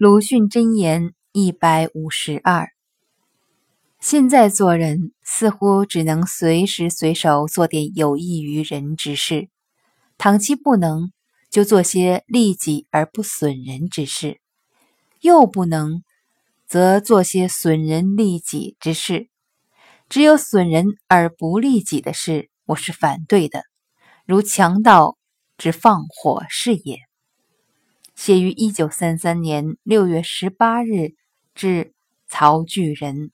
鲁迅箴言一百五十二：现在做人似乎只能随时随手做点有益于人之事，倘其不能，就做些利己而不损人之事；又不能，则做些损人利己之事。只有损人而不利己的事，我是反对的，如强盗之放火是也。写于一九三三年六月十八日，至曹巨人。